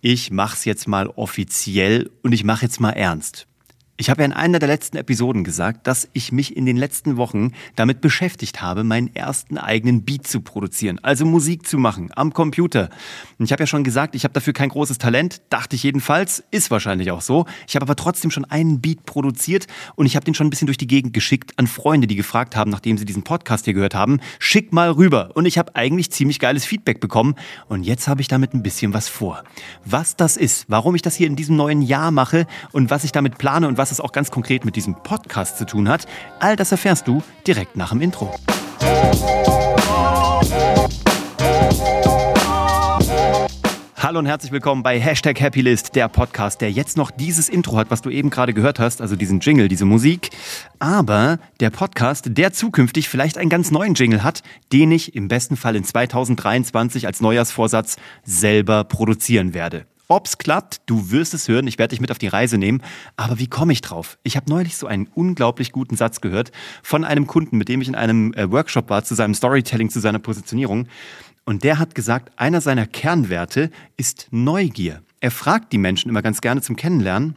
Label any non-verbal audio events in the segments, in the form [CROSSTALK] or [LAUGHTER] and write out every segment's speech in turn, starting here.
ich mach's jetzt mal offiziell und ich mach jetzt mal ernst. Ich habe ja in einer der letzten Episoden gesagt, dass ich mich in den letzten Wochen damit beschäftigt habe, meinen ersten eigenen Beat zu produzieren, also Musik zu machen am Computer. Und ich habe ja schon gesagt, ich habe dafür kein großes Talent, dachte ich jedenfalls, ist wahrscheinlich auch so. Ich habe aber trotzdem schon einen Beat produziert und ich habe den schon ein bisschen durch die Gegend geschickt an Freunde, die gefragt haben, nachdem sie diesen Podcast hier gehört haben, schick mal rüber. Und ich habe eigentlich ziemlich geiles Feedback bekommen und jetzt habe ich damit ein bisschen was vor. Was das ist, warum ich das hier in diesem neuen Jahr mache und was ich damit plane und was was es auch ganz konkret mit diesem Podcast zu tun hat, all das erfährst du direkt nach dem Intro. Hallo und herzlich willkommen bei Hashtag Happylist, der Podcast, der jetzt noch dieses Intro hat, was du eben gerade gehört hast, also diesen Jingle, diese Musik. Aber der Podcast, der zukünftig vielleicht einen ganz neuen Jingle hat, den ich im besten Fall in 2023 als Neujahrsvorsatz selber produzieren werde. Ob's klappt, du wirst es hören, ich werde dich mit auf die Reise nehmen. Aber wie komme ich drauf? Ich habe neulich so einen unglaublich guten Satz gehört von einem Kunden, mit dem ich in einem äh, Workshop war, zu seinem Storytelling, zu seiner Positionierung. Und der hat gesagt, einer seiner Kernwerte ist Neugier. Er fragt die Menschen immer ganz gerne zum Kennenlernen,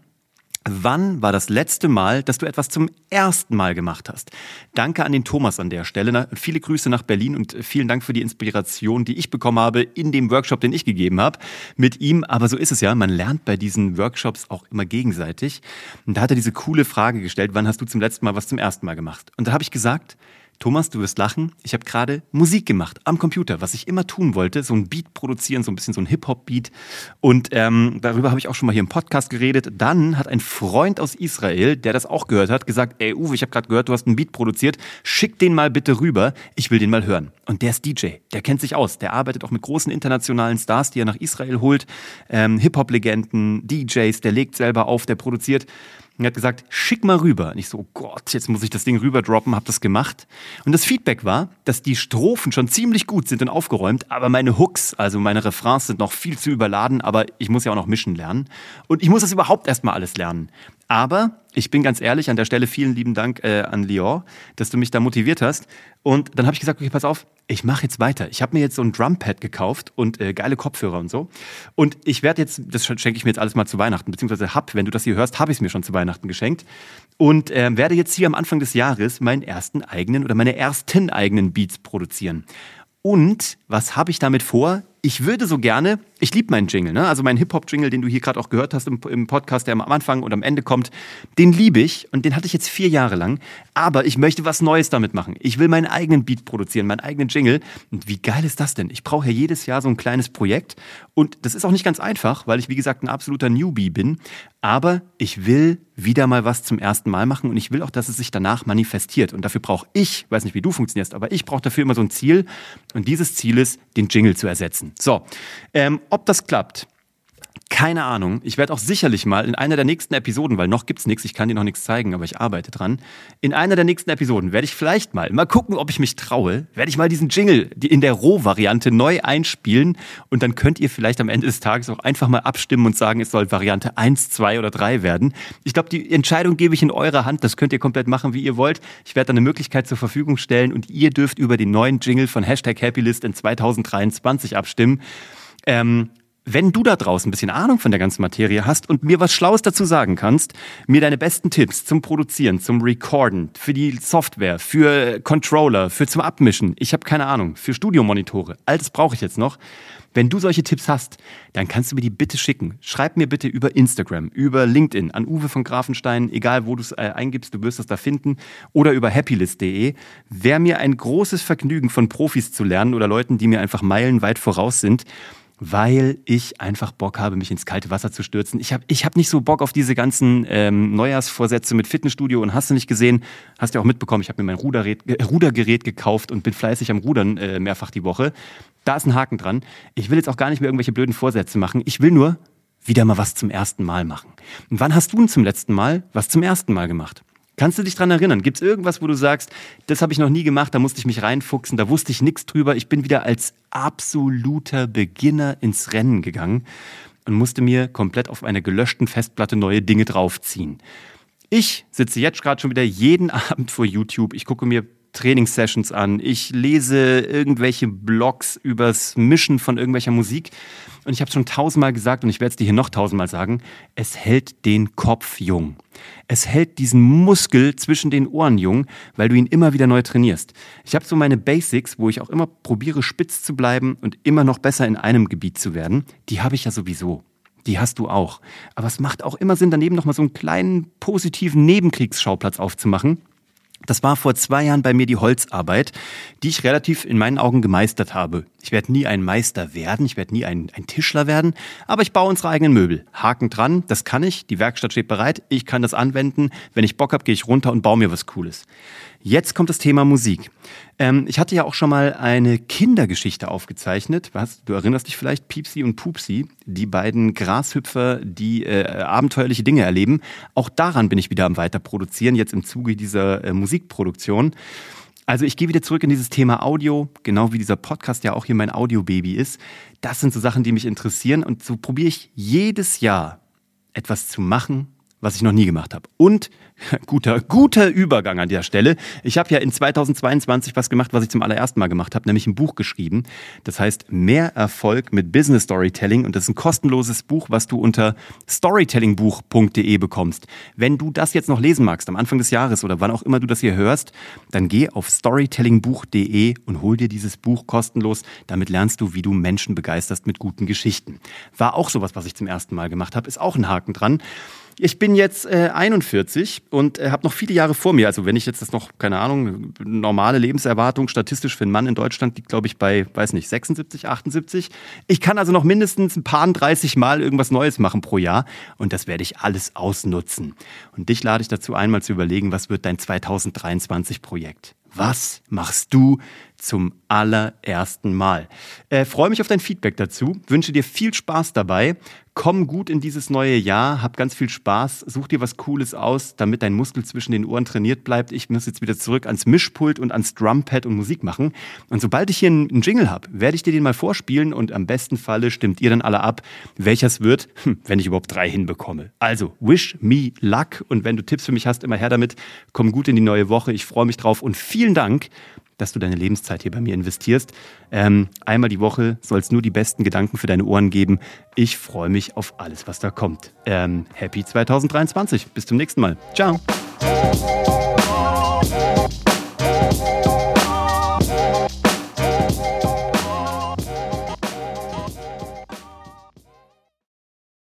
Wann war das letzte Mal, dass du etwas zum ersten Mal gemacht hast? Danke an den Thomas an der Stelle. Viele Grüße nach Berlin und vielen Dank für die Inspiration, die ich bekommen habe in dem Workshop, den ich gegeben habe mit ihm. Aber so ist es ja. Man lernt bei diesen Workshops auch immer gegenseitig. Und da hat er diese coole Frage gestellt, wann hast du zum letzten Mal was zum ersten Mal gemacht? Und da habe ich gesagt, Thomas, du wirst lachen. Ich habe gerade Musik gemacht am Computer, was ich immer tun wollte. So ein Beat produzieren, so ein bisschen so ein Hip-Hop-Beat. Und ähm, darüber habe ich auch schon mal hier im Podcast geredet. Dann hat ein Freund aus Israel, der das auch gehört hat, gesagt, ey Uwe, ich habe gerade gehört, du hast einen Beat produziert. Schick den mal bitte rüber. Ich will den mal hören. Und der ist DJ. Der kennt sich aus. Der arbeitet auch mit großen internationalen Stars, die er nach Israel holt. Ähm, Hip-Hop-Legenden, DJs. Der legt selber auf, der produziert. Und er hat gesagt, schick mal rüber. Und ich so, oh Gott, jetzt muss ich das Ding rüberdroppen, hab das gemacht. Und das Feedback war, dass die Strophen schon ziemlich gut sind und aufgeräumt, aber meine Hooks, also meine Refrains sind noch viel zu überladen, aber ich muss ja auch noch mischen lernen. Und ich muss das überhaupt erstmal alles lernen. Aber ich bin ganz ehrlich, an der Stelle vielen lieben Dank äh, an Lior, dass du mich da motiviert hast. Und dann habe ich gesagt, okay, pass auf, ich mache jetzt weiter. Ich habe mir jetzt so ein Drumpad gekauft und äh, geile Kopfhörer und so. Und ich werde jetzt, das schenke ich mir jetzt alles mal zu Weihnachten, beziehungsweise hab, wenn du das hier hörst, habe ich es mir schon zu Weihnachten geschenkt. Und äh, werde jetzt hier am Anfang des Jahres meinen ersten eigenen oder meine ersten eigenen Beats produzieren. Und was habe ich damit vor? Ich würde so gerne, ich liebe meinen Jingle, ne? also meinen Hip-Hop-Jingle, den du hier gerade auch gehört hast im, im, Podcast, der am Anfang und am Ende kommt, den liebe ich und den hatte ich jetzt vier Jahre lang, aber ich möchte was Neues damit machen. Ich will meinen eigenen Beat produzieren, meinen eigenen Jingle und wie geil ist das denn? Ich brauche ja jedes Jahr so ein kleines Projekt und das ist auch nicht ganz einfach, weil ich wie gesagt ein absoluter Newbie bin, aber ich will wieder mal was zum ersten Mal machen und ich will auch, dass es sich danach manifestiert und dafür brauche ich, weiß nicht wie du funktionierst, aber ich brauche dafür immer so ein Ziel und dieses Ziel ist, den Jingle zu ersetzen. So, ähm, ob das klappt, keine Ahnung. Ich werde auch sicherlich mal in einer der nächsten Episoden, weil noch gibt's nichts, ich kann dir noch nichts zeigen, aber ich arbeite dran. In einer der nächsten Episoden werde ich vielleicht mal, mal gucken, ob ich mich traue, werde ich mal diesen Jingle in der Roh-Variante neu einspielen und dann könnt ihr vielleicht am Ende des Tages auch einfach mal abstimmen und sagen, es soll Variante 1, 2 oder 3 werden. Ich glaube, die Entscheidung gebe ich in eurer Hand, das könnt ihr komplett machen, wie ihr wollt. Ich werde dann eine Möglichkeit zur Verfügung stellen und ihr dürft über den neuen Jingle von Hashtag Happylist in 2023 abstimmen. Ähm, wenn du da draußen ein bisschen Ahnung von der ganzen Materie hast und mir was Schlaues dazu sagen kannst, mir deine besten Tipps zum Produzieren, zum Recorden, für die Software, für Controller, für zum Abmischen, ich habe keine Ahnung, für Studiomonitore, all das brauche ich jetzt noch. Wenn du solche Tipps hast, dann kannst du mir die bitte schicken. Schreib mir bitte über Instagram, über LinkedIn, an Uwe von Grafenstein, egal wo du es äh, eingibst, du wirst es da finden, oder über happylist.de. Wäre mir ein großes Vergnügen, von Profis zu lernen oder Leuten, die mir einfach meilenweit voraus sind weil ich einfach Bock habe, mich ins kalte Wasser zu stürzen. Ich habe ich hab nicht so Bock auf diese ganzen ähm, Neujahrsvorsätze mit Fitnessstudio und hast du nicht gesehen, hast du ja auch mitbekommen, ich habe mir mein Rudergerät, äh, Rudergerät gekauft und bin fleißig am Rudern äh, mehrfach die Woche. Da ist ein Haken dran. Ich will jetzt auch gar nicht mehr irgendwelche blöden Vorsätze machen. Ich will nur wieder mal was zum ersten Mal machen. Und wann hast du denn zum letzten Mal was zum ersten Mal gemacht? Kannst du dich dran erinnern? Gibt es irgendwas, wo du sagst, das habe ich noch nie gemacht, da musste ich mich reinfuchsen, da wusste ich nichts drüber. Ich bin wieder als absoluter Beginner ins Rennen gegangen und musste mir komplett auf einer gelöschten Festplatte neue Dinge draufziehen. Ich sitze jetzt gerade schon wieder jeden [LAUGHS] Abend vor YouTube. Ich gucke mir Trainingssessions an, ich lese irgendwelche Blogs übers Mischen von irgendwelcher Musik. Und ich habe schon tausendmal gesagt und ich werde es dir hier noch tausendmal sagen, es hält den Kopf jung. Es hält diesen Muskel zwischen den Ohren jung, weil du ihn immer wieder neu trainierst. Ich habe so meine Basics, wo ich auch immer probiere, spitz zu bleiben und immer noch besser in einem Gebiet zu werden. Die habe ich ja sowieso. Die hast du auch. Aber es macht auch immer Sinn, daneben nochmal so einen kleinen positiven Nebenkriegsschauplatz aufzumachen. Das war vor zwei Jahren bei mir die Holzarbeit, die ich relativ in meinen Augen gemeistert habe. Ich werde nie ein Meister werden, ich werde nie ein, ein, Tischler werden, aber ich baue unsere eigenen Möbel. Haken dran, das kann ich, die Werkstatt steht bereit, ich kann das anwenden. Wenn ich Bock habe, gehe ich runter und baue mir was Cooles. Jetzt kommt das Thema Musik. Ähm, ich hatte ja auch schon mal eine Kindergeschichte aufgezeichnet. Was? Du erinnerst dich vielleicht, Piepsi und Pupsi, die beiden Grashüpfer, die äh, abenteuerliche Dinge erleben. Auch daran bin ich wieder am Weiterproduzieren, jetzt im Zuge dieser äh, Musikproduktion. Also ich gehe wieder zurück in dieses Thema Audio, genau wie dieser Podcast ja auch hier mein Audiobaby ist. Das sind so Sachen, die mich interessieren und so probiere ich jedes Jahr etwas zu machen, was ich noch nie gemacht habe. Und [LAUGHS] guter, guter Übergang an der Stelle. Ich habe ja in 2022 was gemacht, was ich zum allerersten Mal gemacht habe, nämlich ein Buch geschrieben. Das heißt Mehr Erfolg mit Business Storytelling und das ist ein kostenloses Buch, was du unter storytellingbuch.de bekommst. Wenn du das jetzt noch lesen magst, am Anfang des Jahres oder wann auch immer du das hier hörst, dann geh auf storytellingbuch.de und hol dir dieses Buch kostenlos. Damit lernst du, wie du Menschen begeisterst mit guten Geschichten. War auch sowas, was ich zum ersten Mal gemacht habe, ist auch ein Haken dran. Ich bin jetzt äh, 41 und äh, habe noch viele Jahre vor mir. Also wenn ich jetzt das noch, keine Ahnung, normale Lebenserwartung statistisch für einen Mann in Deutschland liegt, glaube ich, bei, weiß nicht, 76, 78. Ich kann also noch mindestens ein paar 30 Mal irgendwas Neues machen pro Jahr und das werde ich alles ausnutzen. Und dich lade ich dazu einmal zu überlegen, was wird dein 2023 Projekt? Was machst du zum allerersten Mal? Äh, Freue mich auf dein Feedback dazu, wünsche dir viel Spaß dabei komm gut in dieses neue Jahr, hab ganz viel Spaß, such dir was Cooles aus, damit dein Muskel zwischen den Ohren trainiert bleibt. Ich muss jetzt wieder zurück ans Mischpult und ans Drumpad und Musik machen. Und sobald ich hier einen Jingle habe, werde ich dir den mal vorspielen und am besten Falle stimmt ihr dann alle ab, welches wird, hm, wenn ich überhaupt drei hinbekomme. Also, wish me luck und wenn du Tipps für mich hast, immer her damit. Komm gut in die neue Woche, ich freue mich drauf und vielen Dank dass du deine Lebenszeit hier bei mir investierst. Ähm, einmal die Woche soll es nur die besten Gedanken für deine Ohren geben. Ich freue mich auf alles, was da kommt. Ähm, happy 2023. Bis zum nächsten Mal. Ciao.